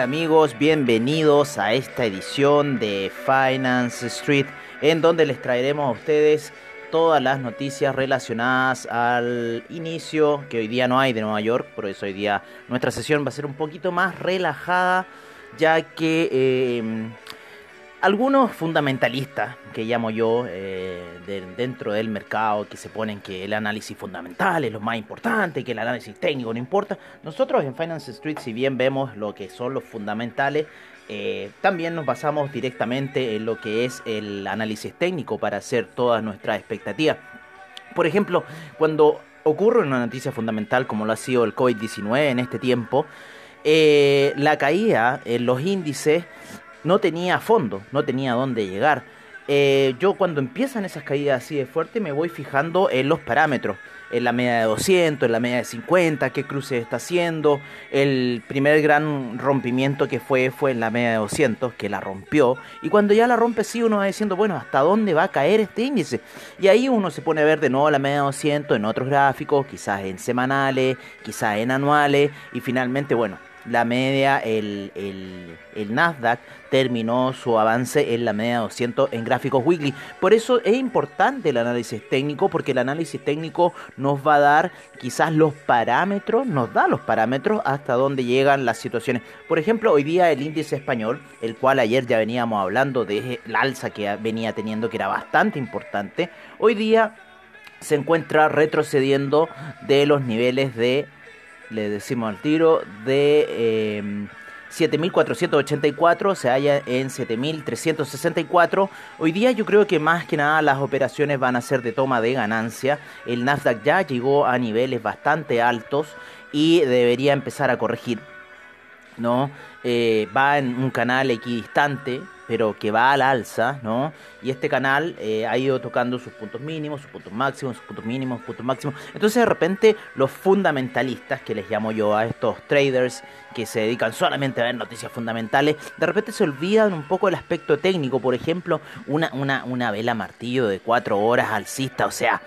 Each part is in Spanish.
Amigos, bienvenidos a esta edición de Finance Street en donde les traeremos a ustedes todas las noticias relacionadas al inicio que hoy día no hay de Nueva York, por eso hoy día nuestra sesión va a ser un poquito más relajada ya que eh, algunos fundamentalistas, que llamo yo, eh, dentro del mercado, que se ponen que el análisis fundamental es lo más importante, que el análisis técnico no importa. Nosotros en Finance Street, si bien vemos lo que son los fundamentales, eh, también nos basamos directamente en lo que es el análisis técnico para hacer todas nuestras expectativas. Por ejemplo, cuando ocurre una noticia fundamental como lo ha sido el COVID-19 en este tiempo, eh, la caída en los índices no tenía fondo, no tenía dónde llegar. Eh, yo cuando empiezan esas caídas así de fuerte me voy fijando en los parámetros, en la media de 200, en la media de 50, qué cruce está haciendo. El primer gran rompimiento que fue fue en la media de 200, que la rompió. Y cuando ya la rompe sí uno va diciendo, bueno, ¿hasta dónde va a caer este índice? Y ahí uno se pone a ver de nuevo la media de 200 en otros gráficos, quizás en semanales, quizás en anuales. Y finalmente, bueno, la media, el, el, Nasdaq terminó su avance en la media 200 en gráficos weekly. Por eso es importante el análisis técnico, porque el análisis técnico nos va a dar quizás los parámetros, nos da los parámetros hasta dónde llegan las situaciones. Por ejemplo, hoy día el índice español, el cual ayer ya veníamos hablando de la alza que venía teniendo, que era bastante importante, hoy día se encuentra retrocediendo de los niveles de le decimos al tiro, de 7.484 em, se halla en 7.364. Hoy día yo creo que más que nada las operaciones van a ser de toma de ganancia. El Nasdaq ya llegó a niveles bastante altos y debería empezar a corregir. ¿no? Eh, va en un canal equidistante pero que va al alza, ¿no? Y este canal eh, ha ido tocando sus puntos mínimos, sus puntos máximos, sus puntos mínimos, sus puntos máximos. Entonces de repente los fundamentalistas, que les llamo yo a estos traders que se dedican solamente a ver noticias fundamentales, de repente se olvidan un poco del aspecto técnico. Por ejemplo, una, una, una vela martillo de cuatro horas alcista, o sea...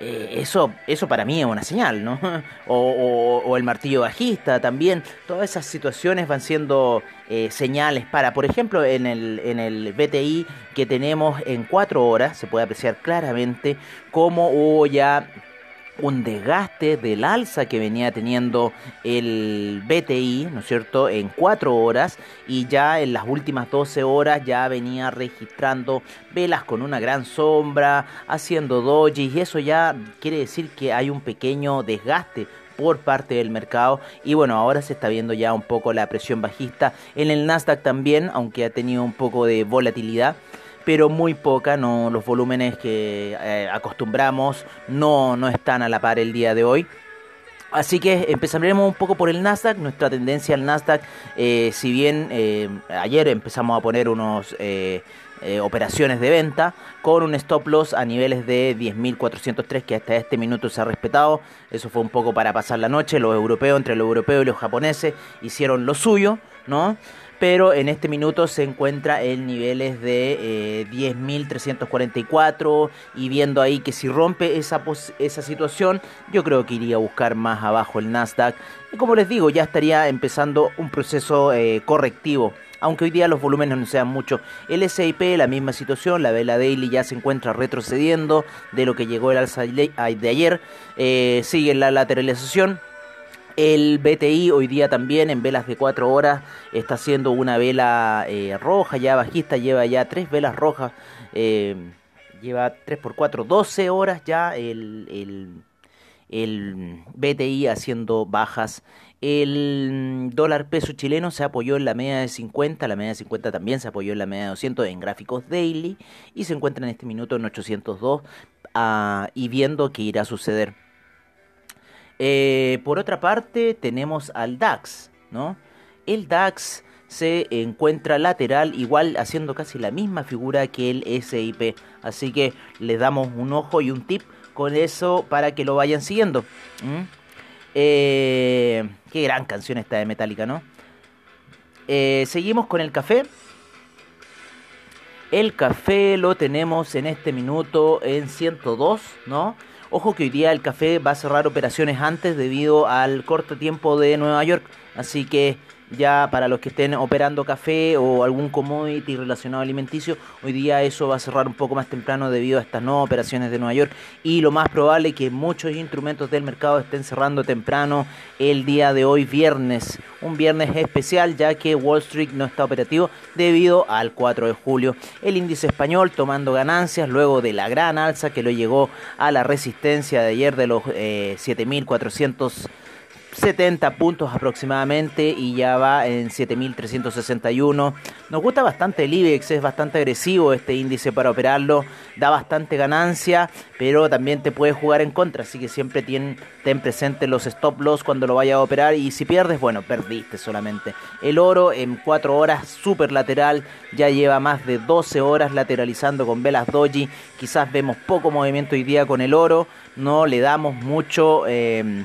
Eh, eso, eso para mí es una señal, ¿no? O, el martillo bajista también. Todas esas situaciones van siendo eh, señales para, por ejemplo, en el, en el BTI que tenemos en cuatro horas, se puede apreciar claramente cómo hubo ya un desgaste del alza que venía teniendo el BTI, ¿no es cierto?, en 4 horas y ya en las últimas 12 horas ya venía registrando velas con una gran sombra, haciendo dojis y eso ya quiere decir que hay un pequeño desgaste por parte del mercado y bueno ahora se está viendo ya un poco la presión bajista en el Nasdaq también aunque ha tenido un poco de volatilidad pero muy poca, no los volúmenes que eh, acostumbramos no, no están a la par el día de hoy. Así que empezaremos un poco por el Nasdaq. Nuestra tendencia al Nasdaq, eh, si bien eh, ayer empezamos a poner unos operaciones de venta con un stop loss a niveles de 10.403 que hasta este minuto se ha respetado. Eso fue un poco para pasar la noche. Los europeos, entre los europeos y los japoneses, hicieron lo suyo, ¿no? Pero en este minuto se encuentra en niveles de 10.344 eh, y viendo ahí que si rompe esa, esa situación, yo creo que iría a buscar más abajo el Nasdaq. Y como les digo, ya estaría empezando un proceso eh, correctivo. Aunque hoy día los volúmenes no sean mucho. El SIP, la misma situación, la vela daily ya se encuentra retrocediendo de lo que llegó el alza de ayer. Eh, sigue la lateralización el BTI hoy día también en velas de 4 horas está haciendo una vela eh, roja, ya bajista, lleva ya tres velas rojas, eh, lleva 3 por 4, 12 horas ya el, el, el BTI haciendo bajas. El dólar peso chileno se apoyó en la media de 50, la media de 50 también se apoyó en la media de 200 en gráficos daily y se encuentra en este minuto en 802 ah, y viendo qué irá a suceder. Eh, por otra parte, tenemos al DAX, ¿no? El DAX se encuentra lateral, igual haciendo casi la misma figura que el SIP. Así que les damos un ojo y un tip con eso para que lo vayan siguiendo. Eh, qué gran canción esta de Metallica, ¿no? Eh, seguimos con el café. El café lo tenemos en este minuto en 102, ¿no? Ojo que hoy día el café va a cerrar operaciones antes debido al corto tiempo de Nueva York. Así que ya para los que estén operando café o algún commodity relacionado alimenticio, hoy día eso va a cerrar un poco más temprano debido a estas nuevas operaciones de Nueva York y lo más probable es que muchos instrumentos del mercado estén cerrando temprano el día de hoy viernes, un viernes especial ya que Wall Street no está operativo debido al 4 de julio. El índice español tomando ganancias luego de la gran alza que lo llegó a la resistencia de ayer de los eh, 7400 70 puntos aproximadamente y ya va en 7361. Nos gusta bastante el IBEX, es bastante agresivo este índice para operarlo, da bastante ganancia, pero también te puede jugar en contra, así que siempre ten, ten presente los stop loss cuando lo vayas a operar y si pierdes, bueno, perdiste solamente. El oro en 4 horas, super lateral, ya lleva más de 12 horas lateralizando con velas doji, quizás vemos poco movimiento hoy día con el oro, no le damos mucho... Eh,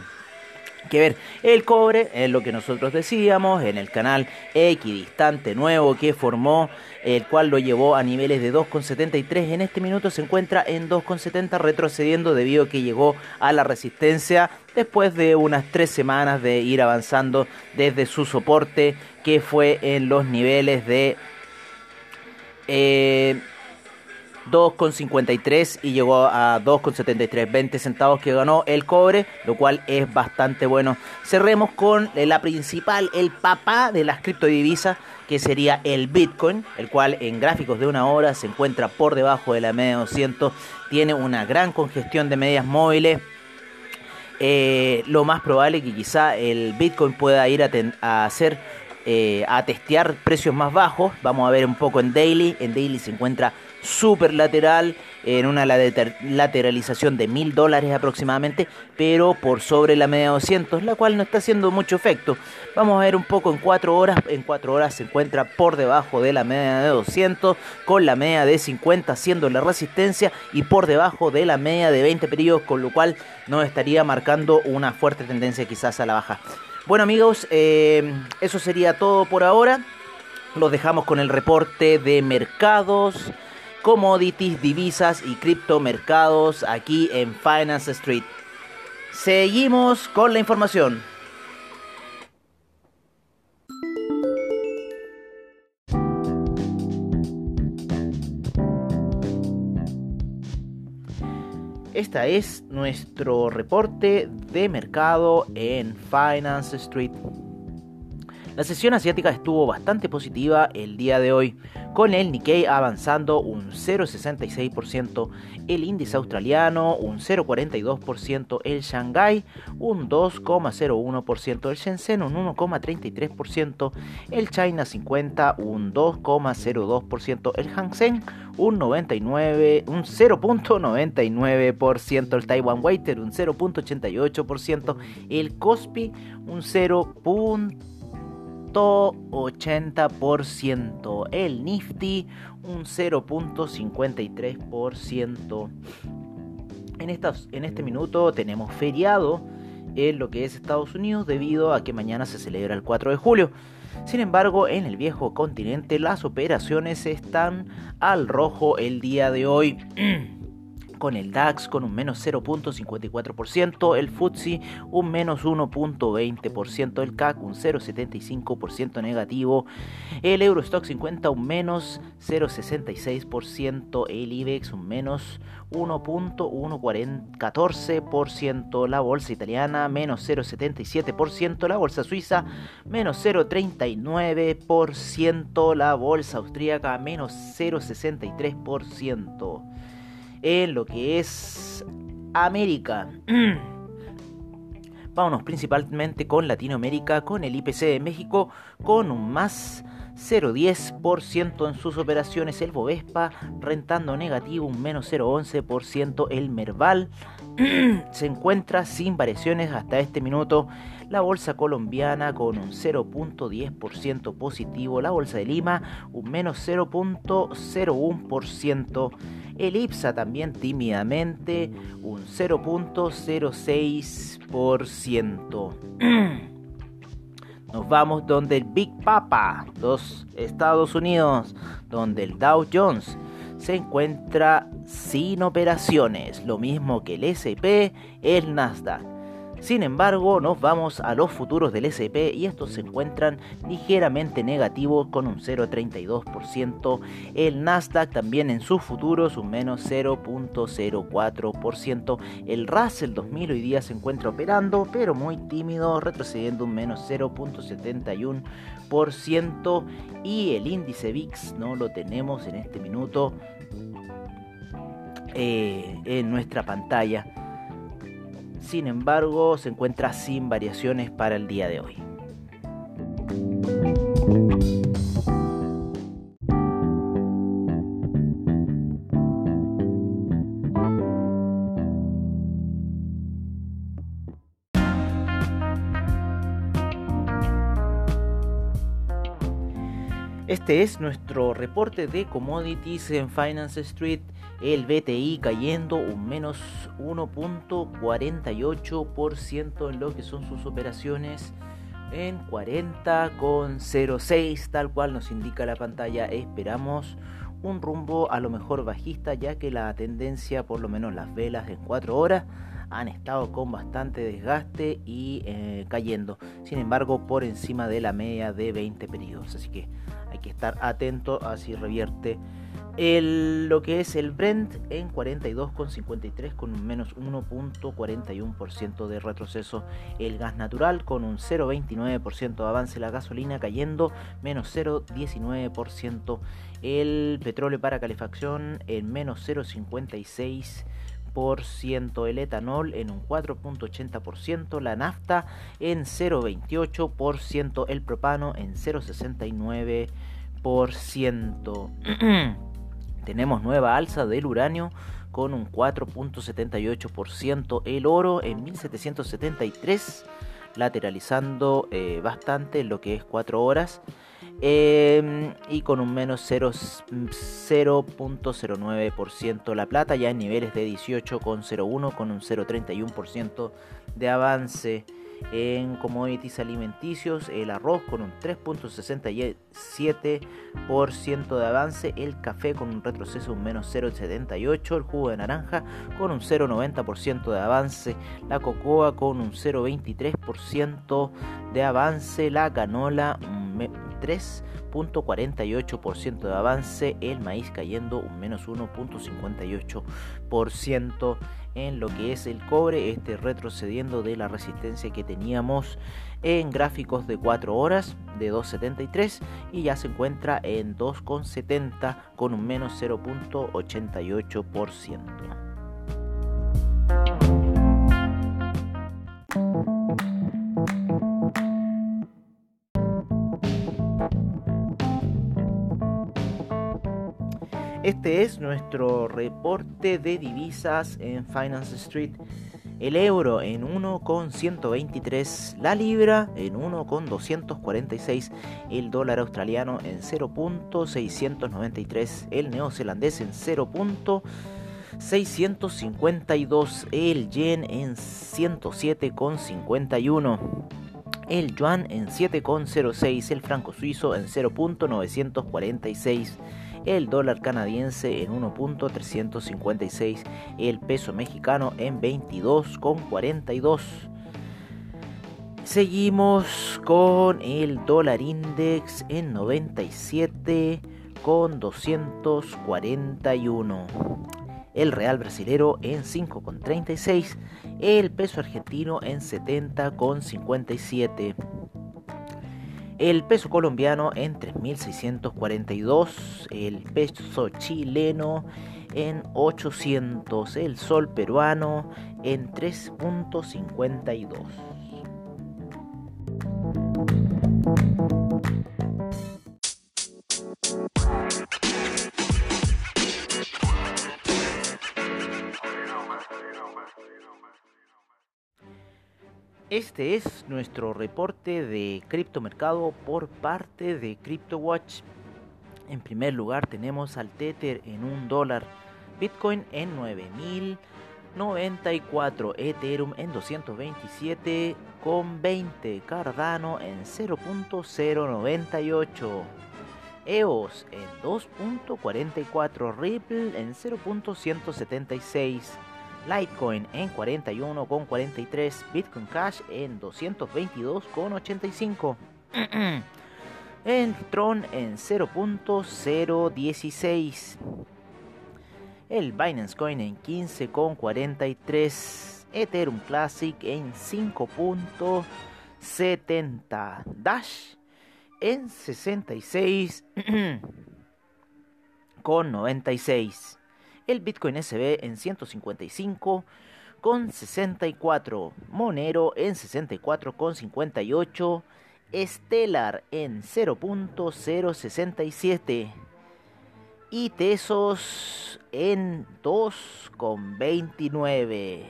que ver. El cobre es lo que nosotros decíamos en el canal equidistante nuevo que formó, el cual lo llevó a niveles de 2,73. En este minuto se encuentra en 2,70 retrocediendo debido a que llegó a la resistencia después de unas tres semanas de ir avanzando desde su soporte que fue en los niveles de... Eh, 2,53 y llegó a 2,73, 20 centavos que ganó el cobre, lo cual es bastante bueno. Cerremos con la principal, el papá de las criptodivisas, que sería el Bitcoin, el cual en gráficos de una hora se encuentra por debajo de la media 200, tiene una gran congestión de medias móviles. Eh, lo más probable que quizá el Bitcoin pueda ir a, a hacer eh, a testear precios más bajos. Vamos a ver un poco en daily. En daily se encuentra super lateral, en una lateralización de mil dólares aproximadamente, pero por sobre la media 200, la cual no está haciendo mucho efecto. Vamos a ver un poco en 4 horas, en 4 horas se encuentra por debajo de la media de 200, con la media de 50 siendo la resistencia y por debajo de la media de 20 periodos, con lo cual nos estaría marcando una fuerte tendencia quizás a la baja. Bueno amigos, eh, eso sería todo por ahora. Los dejamos con el reporte de mercados commodities, divisas y criptomercados aquí en Finance Street. Seguimos con la información. Este es nuestro reporte de mercado en Finance Street. La sesión asiática estuvo bastante positiva el día de hoy, con el Nikkei avanzando un 0,66%, el índice australiano un 0,42%, el Shanghai un 2,01%, el Shenzhen un 1,33%, el China 50 un 2,02%, el Hang Seng un 99, un 0.99%, el Taiwan Weighted un 0.88%, el Kospi un 0. 0.80%. El Nifty un 0.53%. En, en este minuto tenemos feriado en lo que es Estados Unidos debido a que mañana se celebra el 4 de julio. Sin embargo, en el viejo continente las operaciones están al rojo el día de hoy. con el DAX con un menos 0.54%, el FTSE un menos 1.20%, el CAC un 0.75% negativo, el Eurostock 50 un menos 0.66%, el IBEX un menos 1.14%, la bolsa italiana menos 0.77%, la bolsa suiza menos 0.39%, la bolsa austríaca menos 0.63% en lo que es América. Vámonos principalmente con Latinoamérica, con el IPC de México, con un más 0,10% en sus operaciones. El Bovespa rentando negativo un menos 0,11%. El Merval se encuentra sin variaciones hasta este minuto. La bolsa colombiana con un 0.10% positivo. La bolsa de Lima un menos 0.01%. El IPSA también tímidamente un 0.06%. Nos vamos donde el Big Papa, los Estados Unidos, donde el Dow Jones se encuentra sin operaciones, lo mismo que el SP, el Nasdaq. Sin embargo, nos vamos a los futuros del SP y estos se encuentran ligeramente negativos con un 0,32%. El Nasdaq también en sus futuros un menos 0,04%. El Russell 2000 hoy día se encuentra operando pero muy tímido, retrocediendo un menos 0,71%. Y el índice VIX no lo tenemos en este minuto eh, en nuestra pantalla sin embargo se encuentra sin variaciones para el día de hoy. Este es nuestro reporte de commodities en Finance Street el BTI cayendo un menos 1.48% en lo que son sus operaciones en 40,06 tal cual nos indica la pantalla. Esperamos un rumbo a lo mejor bajista ya que la tendencia por lo menos las velas en 4 horas han estado con bastante desgaste y eh, cayendo. Sin embargo por encima de la media de 20 periodos. Así que hay que estar atento a si revierte lo que es el Brent en 42,53 con un menos 1.41% de retroceso. El gas natural con un 0,29% de avance. La gasolina cayendo menos 0,19%. El petróleo para calefacción en menos 0,56%. El etanol en un 4.80%. La nafta en 0,28%. El propano en 0,69%. Tenemos nueva alza del uranio con un 4.78%. El oro en 1773, lateralizando eh, bastante en lo que es 4 horas. Em, y con un menos 0.09% la plata, ya en niveles de 18,01 con un 0.31% de avance en commodities alimenticios, el arroz con un 3.67% de avance, el café con un retroceso un menos 0.78%, el jugo de naranja con un 0.90% de avance, la cocoa con un 0.23% de avance, la canola 3.48% de avance, el maíz cayendo un menos 1.58% en lo que es el cobre, este retrocediendo de la resistencia que teníamos en gráficos de 4 horas de 2.73 y ya se encuentra en 2.70 con un menos 0.88%. Este es nuestro reporte de divisas en Finance Street. El euro en 1,123, la libra en 1,246, el dólar australiano en 0.693, el neozelandés en 0.652, el yen en 107,51 el yuan en 7,06, el franco suizo en 0.946 el dólar canadiense en 1.356, el peso mexicano en 22.42. Seguimos con el dólar index en 97 con 241. El real brasilero en 5,36. El peso argentino en 70,57 el peso colombiano en 3.642, el peso chileno en 800, el sol peruano en 3.52. Este es nuestro reporte de criptomercado por parte de CryptoWatch. En primer lugar tenemos al Tether en un dólar, Bitcoin en 9094, Ethereum en 227,20, Cardano en 0.098. EOS en 2.44, Ripple en 0.176. Litecoin en 41,43, Bitcoin Cash en 222,85. el Tron en 0.016. El Binance Coin en 15,43. Ethereum Classic en 5.70. Dash en 66 con 96 el Bitcoin SB en 155 con 64, Monero en 64 con 58, Stellar en 0.067 y Tesos en 2,29.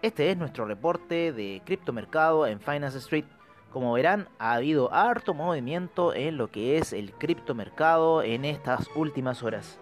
Este es nuestro reporte de criptomercado en Finance Street. Como verán, ha habido harto movimiento en lo que es el criptomercado en estas últimas horas.